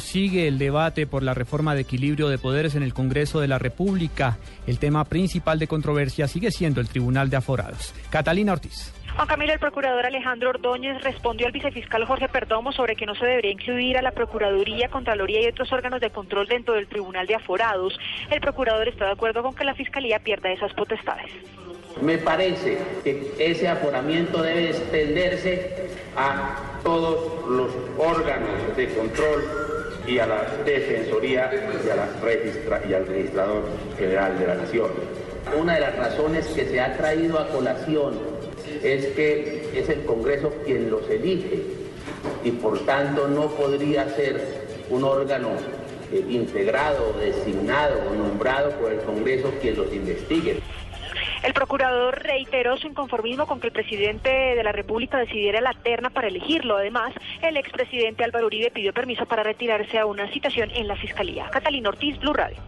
Sigue el debate por la reforma de equilibrio de poderes en el Congreso de la República. El tema principal de controversia sigue siendo el Tribunal de Aforados. Catalina Ortiz. Juan Camilo, el procurador Alejandro Ordóñez respondió al vicefiscal Jorge Perdomo sobre que no se debería incluir a la Procuraduría, Contraloría y otros órganos de control dentro del Tribunal de Aforados. El procurador está de acuerdo con que la Fiscalía pierda esas potestades. Me parece que ese aforamiento debe extenderse a todos los órganos de control y a la Defensoría y, al Registrador General de la Nación. Una de las razones que se ha traído a colación es que es el Congreso quien los elige y por tanto no podría ser un órgano eh, integrado, designado o nombrado por el Congreso quien los investigue. El procurador reiteró su inconformismo con que el presidente de la República decidiera la terna para elegirlo. Además, el expresidente Álvaro Uribe pidió permiso para retirarse a una citación en la Fiscalía. Catalina Ortiz, Blue Radio.